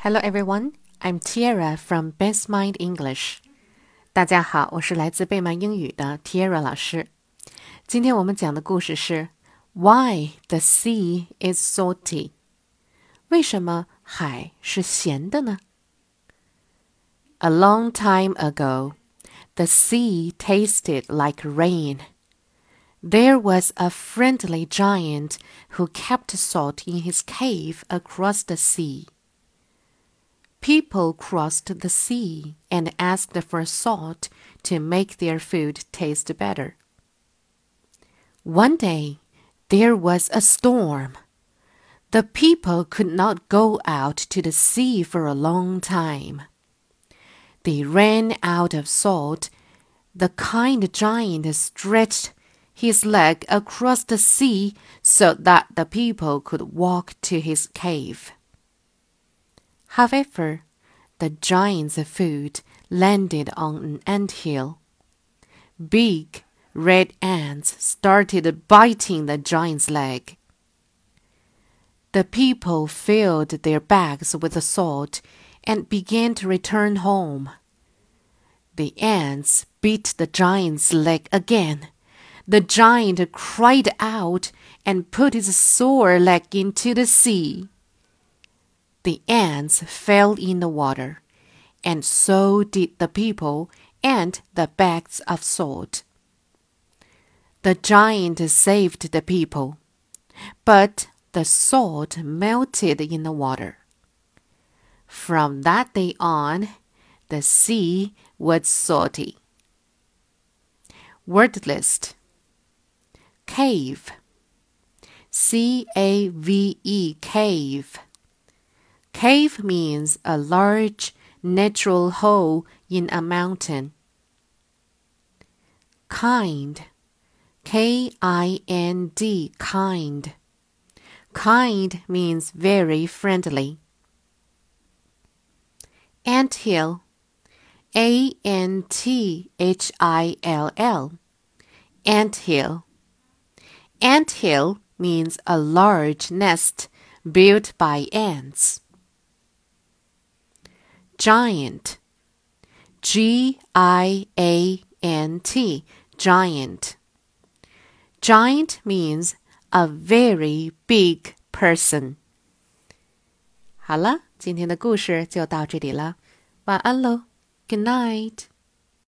Hello everyone, I'm Tiara from Best Mind English. 大家好，我是来自贝曼英语的 Tiara 老师。今天我们讲的故事是 Why the sea is salty？为什么海是咸的呢？A long time ago, the sea tasted like rain. There was a friendly giant who kept salt in his cave across the sea. People crossed the sea and asked for salt to make their food taste better. One day, there was a storm. The people could not go out to the sea for a long time. They ran out of salt. The kind giant stretched his leg across the sea so that the people could walk to his cave. However, the giant's food landed on an ant hill. Big red ants started biting the giant's leg. The people filled their bags with salt and began to return home. The ants bit the giant's leg again. The giant cried out and put his sore leg into the sea. The ants fell in the water, and so did the people and the bags of salt. The giant saved the people, but the salt melted in the water. From that day on, the sea was salty. Word list Cave C A V E cave Cave means a large natural hole in a mountain. Kind, K I N D, kind. Kind means very friendly. Ant hill, Anthill, A N T H I L L, anthill. Anthill means a large nest built by ants giant. G I A N T, giant. Giant means a very big person. 好了，今天的故事就到这里了，晚安喽，Good night。